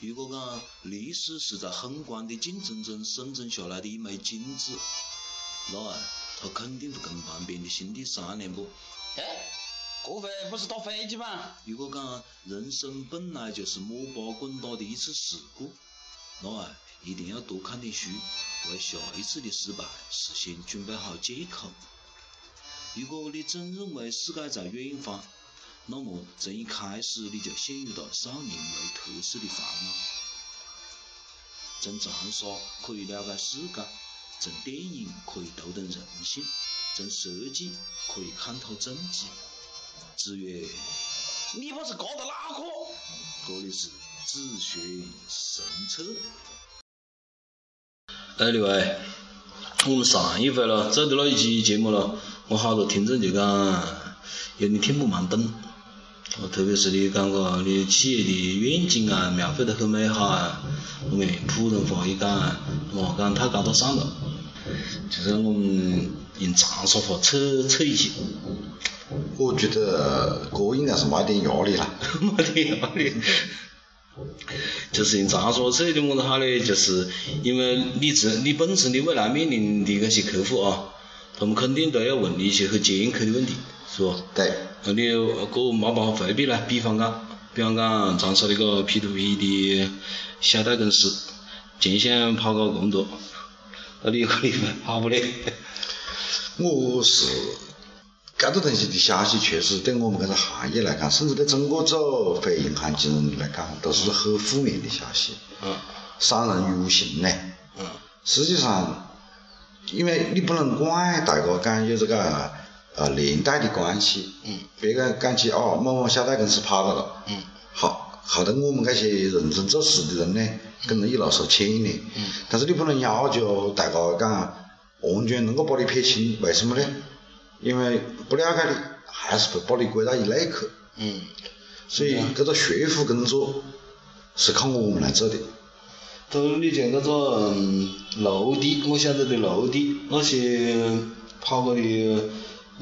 如果讲历史是在很光的竞争中生存下来的一枚金子，那啊，它肯定会跟旁边的兄弟商量不？哎，这回不是打飞机吗？如果讲人生本来就是摸爬滚打的一次事故，那啊，一定要多看点书，为下一次的失败事先准备好借口。如果你真认为世界在远方，那么从一开始你就陷入了少年维特色的烦恼。从长沙可以了解世界，从电影可以读懂人性，从设计可以看透政治。子曰：“你不是搞的哪科？这里是自学神策。”哎，刘伟，我们上一回了做的那一期节目了，我好多听众就讲有点听不蛮懂。哦，特别是你讲个你企业的愿景啊，描绘得很美好啊，我们普通话一讲，莫讲太高大上了，就是我们用长沙话扯扯一些。我觉得这应该是没点压力啦，没点压力。就是用长沙话扯的么子好呢？就是因为你自你本身你未来面临的那些客户啊，他们肯定都要问你一些很尖刻的问题，是不？对。那你个没办法回避呢，比方讲，比方讲长沙那个 P to P 的小贷公司，前线跑个工作，那你可以跑不嘞。我是，搿个东西的消息确实对我们搿个行业来讲，甚至对中国做非银行金融来讲，都是很负面的消息。嗯。伤人于无形呢。嗯。实际上，因为你不能怪大家讲有这个。呃，连带的关系，嗯，别个讲起哦，某某小贷公司跑了了，嗯，好，后头我们这些认真做事的人呢，跟着一路受牵连，嗯，但是你不能要求大家讲完全能够把你撇清，为什么呢？因为不了解你，还是会把你归到一类去，嗯，所以这个说服工作是靠我们来做的。都你像那个陆地，我晓得的陆地那些跑过的。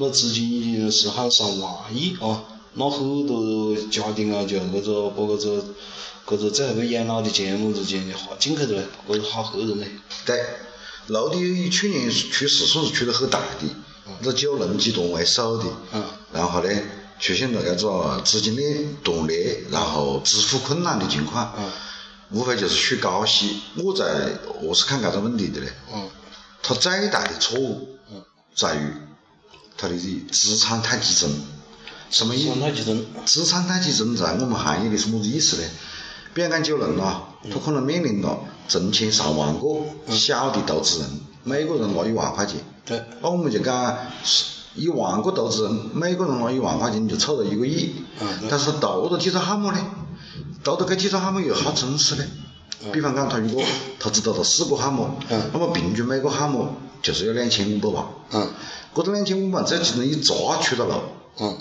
那资金已经是喊上万亿啊！那很多家庭啊，就搿个把搿个搿个最后个养老的钱么子钱就花进去了嘞，搿是好吓人嘞。对，老的去年出事算是出得很大的，这九龙集团为首的，嗯，然后呢出现了搿个资金链断裂，然后支付困难的情况，嗯，无非就是出高息。我在我是看搿个问题的嘞？嗯，他最大的错误，嗯，在于。它的资产太集中，什么意？资产太集中。资产太集中在我们行业里是么子意思呢？比方讲九龙啊，他可能面临了成千上万个小的投资人，每个人拿一万块钱。对。那我们就讲，一万个投资人，每个人拿一万块钱，就凑到一个亿。嗯。但是投到几个项目呢？投到这几个项目有好真实呢？比方讲，他如果他只投了四个项目，那么平均每个项目就是要两千五百万。嗯。搿个两千五百万只要其中一砸出了路，嗯，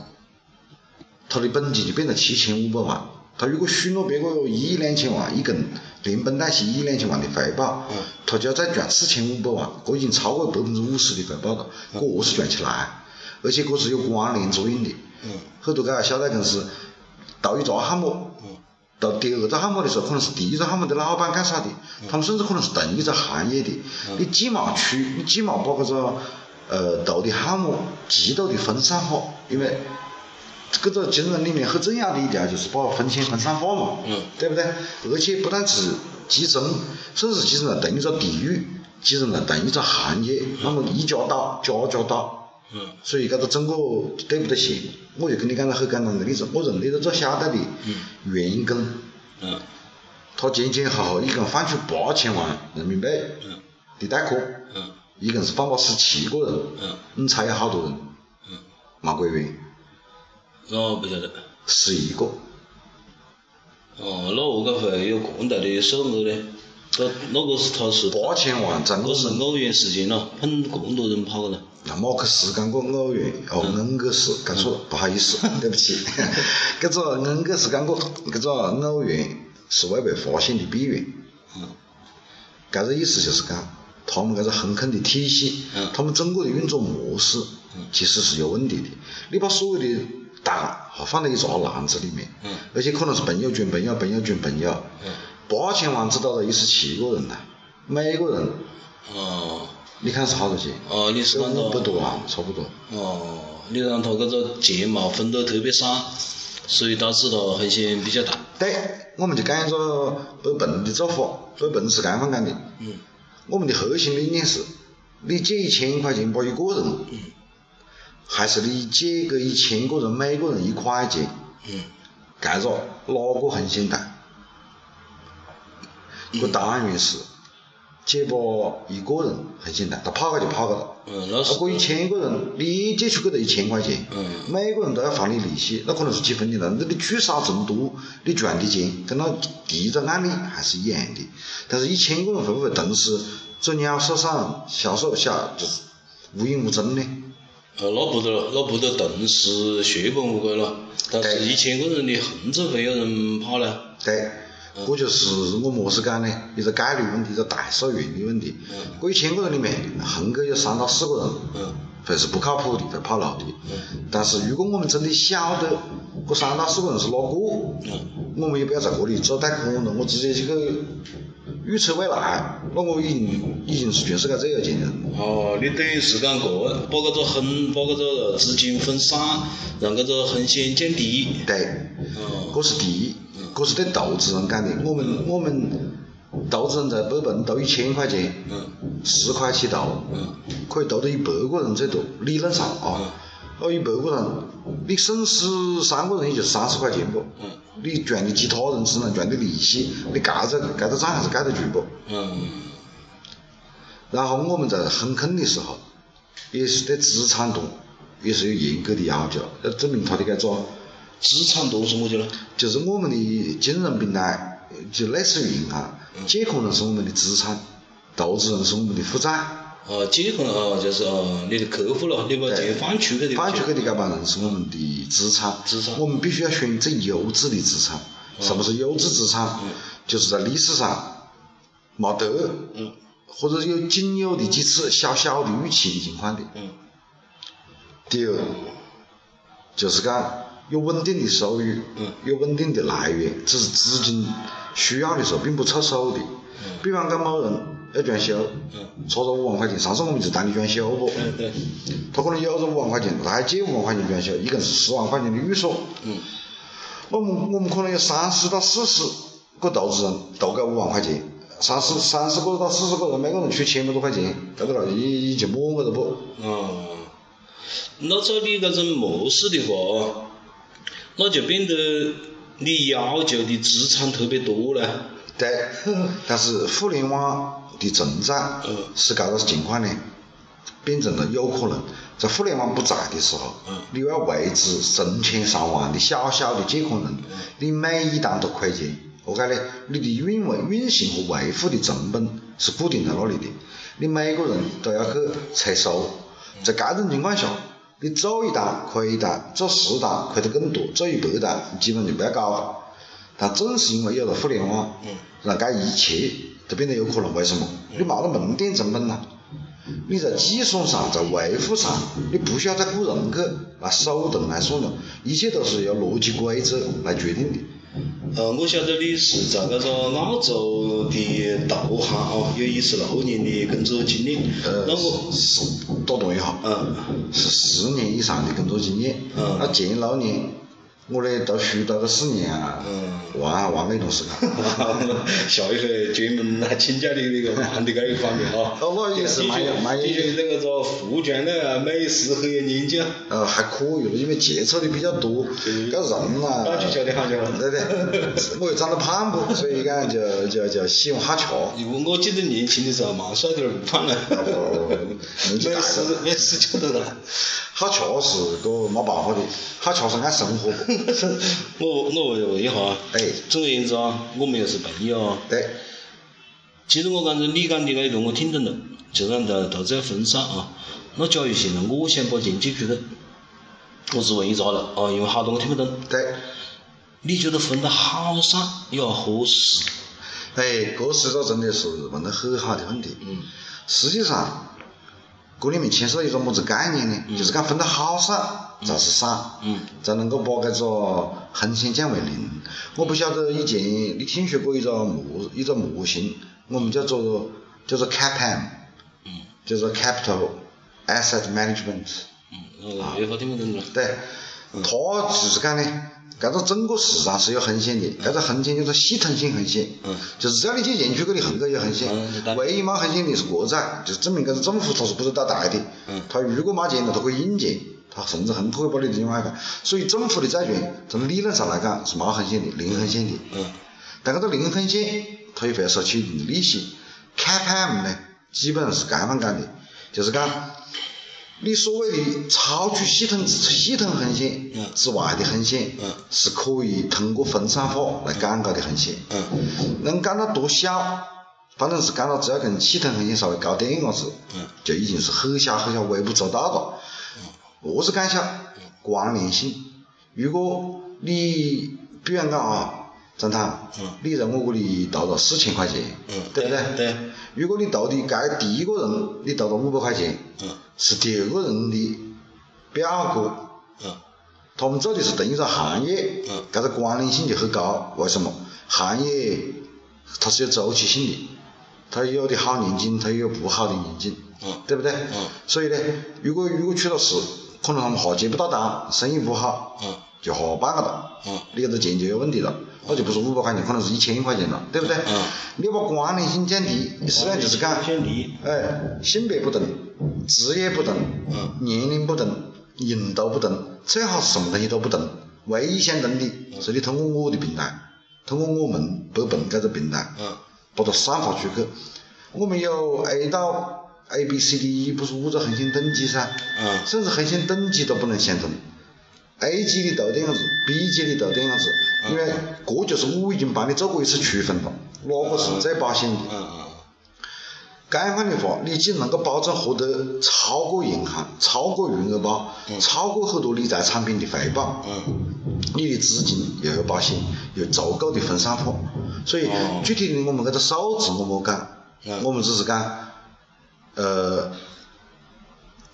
他的本金就变成七千五百万。他如果许诺别个一亿两千万，一共连本带息一亿两千万的回报，嗯，他就要再赚四千五百万，搿已经超过百分之五十的回报了。搿何是赚起来？而且搿是有关联作用的。嗯，很多搿个小贷公司投一个项目，嗯，到第二个项目的时候，可能是第一个项目的老板介绍的，他们甚至可能是同一个行业的。你既冇出，你既冇把这个。呃，投的项目极度的分散化，因为这个金融里面很重要的一条就是把风险分散化嘛，嗯，对不对？而且不但是集中，甚至集中在同一个地域，集中在同一个行业，那么一家倒，家家倒，嗯，所以搿个整个对不得行。我就跟你讲个很简单的例子，我认得个做小贷的员工，嗯，他前前后后一共放出八千万人民币的贷款，嗯。一共是放了十七个人，嗯你猜有好多人？没归元。我不晓得。十一个。哦，那何个会有这么大的数额呢？那那个是他是。八千万，真的是偶然事件咯，碰这么多人跑了。那马克思讲过偶然，哦，恩格斯讲错了，不好意思，对不起。搿个恩格斯讲过，搿个偶然是未被发现的必然。嗯。搿个意思就是讲。他们搿个风控的体系，他们整个的运作模式，其实是有问题的。你把所有的蛋哈放在一个篮子里面，而且可能是朋友圈朋友朋友圈朋友，八千万只到了一十七个人呢，每个人哦你看是好多钱？哦，你是讲五百到多啊差不多。哦，你让他搿个钱毛分得特别散，所以导致了风险比较大。对，我们就讲一个北笨的做法，北笨是这样讲的。嗯我们的核心理念是，你借一千块钱把一个人，嗯还是你借给一千个人，每个人一块钱，嗯搿个哪个风险大？嗯我当然是借把一个人很简单，他跑个就跑个了。嗯，那是那过一千个人，你借出去的一千块钱，嗯每个人都要还你利息，那可能是几分钱了。那你聚少成多，你赚的钱跟那第一个案例还是一样的。但是一千个人会不会同时走鸟兽散、销售下就是无影无踪呢？呃，那不得了，那不得同时血本无归了。但是一千个人你横着会有人跑呢？对，这就是我么是讲呢？一个概率问题，一个大数原理问题。嗯这一千个人里面，横个有三到四个人嗯会是不靠谱的，会跑路的。嗯但是如果我们真的晓得这三到四个人是哪个，嗯我们也不要在这里做太可能，我直接去预测未来，那我已经已经是全世界最有钱人。哦，你等于是讲个把这个横，把这个资金分散，让这个风险降低。对，哦这是第一，这是对投资人讲的。我们我们投资人在北奔投一千块钱，嗯。十块起投，嗯。可以投到一百个人最多，理论上啊，那一百个人，你损失三个人也就三十块钱不？嗯。你赚的其他人身上赚的利息，你盖着盖着账还是盖得住不？嗯。然后我们在很坑的时候，也是对资产度也是有严格的要求，要证明他的搿种，资产都是么子呢？就是我们的金融平台，就类似于银行，借款人是我们的资产，投资人是我们的负债，哦，借款哦，就是哦，你的客户了，你把钱放出去的。放出去的这帮人是我们的资产，资产我们必须要选最优质的资产。什么是优质资产？就是在历史上没得，嗯或者有仅有的几次小小的预期的情况的。嗯第二，就是讲有稳定的收入，嗯有稳定的来源，只是资金需要的时候并不凑手的。比方讲某人要装修，嗯差着五万块钱，上次我们就谈的装修不？嗯对他可能有着五万块钱，他还借五万块钱装修，一共是十万块钱的预算。嗯我们我们可能有三十到四十个投资人投个五万块钱，三十三十个到四十个人，每个人出千把多块钱，对不对？也也就满个了不？嗯，那照你这种模式的话，那就变得你要求的资产特别多了。对，但是互联网的存在嗯。使搿个情况呢，变成了有可能在互联网不在的时候嗯，你要维持成千上万的小小的借款人，你每一单都亏钱，何解呢？你的运维、运行和维护的成本是固定在那里的，你每个人都要去催收，在搿种情况下，你做一单亏一单，做十单亏得更多，做一百单你基本就不要搞了。但正是因为有了互联网，让这一切都变得有可能。为什么？你没得门店成本了，你在计算上，在维护上，你不需要再雇人去来手动来算了，一切都是由逻辑规则来决定的。呃，我晓得你是在搿个澳洲的投行哦，有一十六年的工作经历。呃，那我是打断一下，嗯是十年以上的工作经验。嗯那前六年，我呢读书读了四年啊，嗯忘啊忘了一段时间。下一回专门来请教你那个玩的这一方面啊。哦那也是蛮有蛮有的确对搿个服装的美食很有研究。呃，还可以了，因为接触的比较多，搿人呐，那就晓得好就好对对，我又长得胖不，所以讲就就就喜欢好吃。因为我记得年轻的时候蛮帅的，不胖了。哦年纪美大了食美食晓得了。好吃是个没办法的，他确实按生活不。我我问问一下啊，哎，总而言之啊，我们又是朋友啊。对，其实我刚才你讲的那一段我听懂了，就讲投投资要分散啊。那假如现在我想把钱借出去，我只问一茬了啊，因为好多我听不懂。对，你觉得分得好散又合适？哎，这是个真的是问得很好的问题。嗯实际上，这里面牵涉到一个么子概念呢？就是讲分得好散才是散，嗯才能够把这个横线降为零。我不晓得以前你听说过一个模一个模型，我们叫做叫做 CAPM，嗯叫做 Capital Asset Management。嗯，呃，这话听不懂了。对，它只是讲呢，搿个整个市场是有横线的，搿个横线叫做系统性横线，嗯。就是只要你去研究搿里横个有横线嗯，唯一冇横线的是国债，就是证明搿个政府它是不是倒台的。嗯，它如果冇钱了，它可以印钱，它甚至很可以把你的另外一个，所以政府的债券从理论上来讲是冇横线的，零横线的，嗯。但搿个零横线它又会收取一定的利息，CAPM 呢基本上是搿样讲的，就是讲你所谓的超出系统系统横线嗯。之外的横线嗯，是可以通过分散化来减高的横线，嗯。能减到多小，反正是减到只要跟系统横线稍微高点一下子嗯，就已经是很小很小微不足道了。何是减小？关联性。如果你比方讲啊，张涛嗯，你在我这里投了四千块钱，嗯。对不对？对如果你投的该第一个人你投了五百块钱，嗯是第二个人的表哥，嗯。他们做的是同一个行业嗯，搿个关联性就很高。为什么？行业它是有周期性的，它有的好年景，它也有不好的年景，嗯。对不对？嗯。所以呢，如果如果出了事，可能他们下接不到单，生意不好，嗯。就下半个了，嗯。你搿个钱就有问题了，那就不是五百块钱，可能是一千块钱了，对不对？嗯。你把关联性降低，实际上就是讲，降低。哎，性别不同，职业不同，嗯年龄不同，人都不同，最好是什么东西都不同，唯一相同的是你通过我的平台，通过我们北鹏这个平台，嗯把它散发出去。我们有 A 到 A B C D E 不是五个横线等级噻，嗯甚至横线等级都不能相同。A 级的都这样子，B 级的都这样子，因为这就是我已经帮你做过一次区分了，哪个是最保险的。嗯嗯这样的话，你既能够保证获得超过银行、超过余额宝、超过很多理财产品的回报，嗯。你的资金又有保险，有足够的分散化。所以哦。具体的我们这个数字我没讲，嗯。我们只是讲，呃，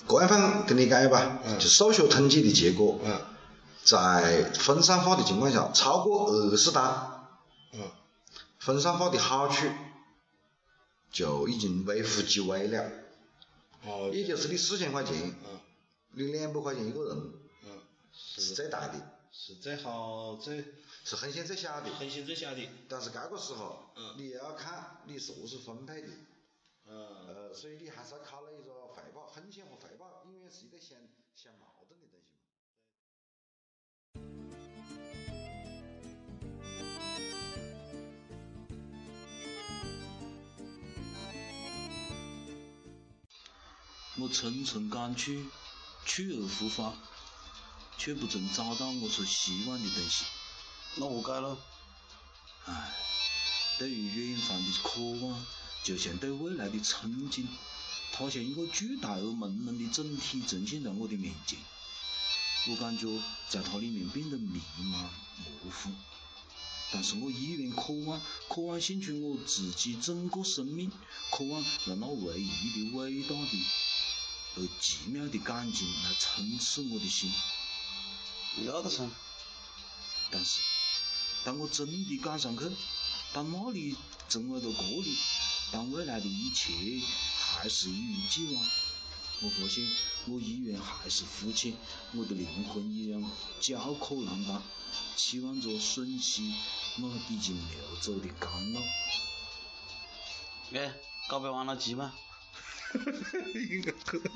这样方跟你讲吧，嗯。就数学统计的结果，嗯。在分散化的情况下，超过二十单，嗯。分散化的好处就已经微乎其微了。哦也就是你四千块钱，嗯。你两百块钱一个人嗯。是最大的，是最好最是风险最小的。风险最小的但是这个时候嗯，你也要看你是何是分配的，嗯。呃，所以你还是要考虑一个回报，风险和回报永远是一个相相矛盾的我层层赶去，去而复返，却不曾找到我所希望的东西。那何解咯？唉，对于远方的渴望，就像对未来的憧憬，它像一个巨大而朦胧的整体呈现在我的面前。我感觉在它里面变得迷茫模糊，但是我依然渴望，渴望献出我自己整个生命，渴望让那唯一的、伟大的而奇妙的感情来充斥我的心。要得噻。但是，当我真的赶上去，当那里成为了这里，当未来的一切还是一如既往，我发现我依然还是肤浅，我的灵魂依然焦渴难当，期望着吮吸那已经流走的甘露。哎，告别完了急吗？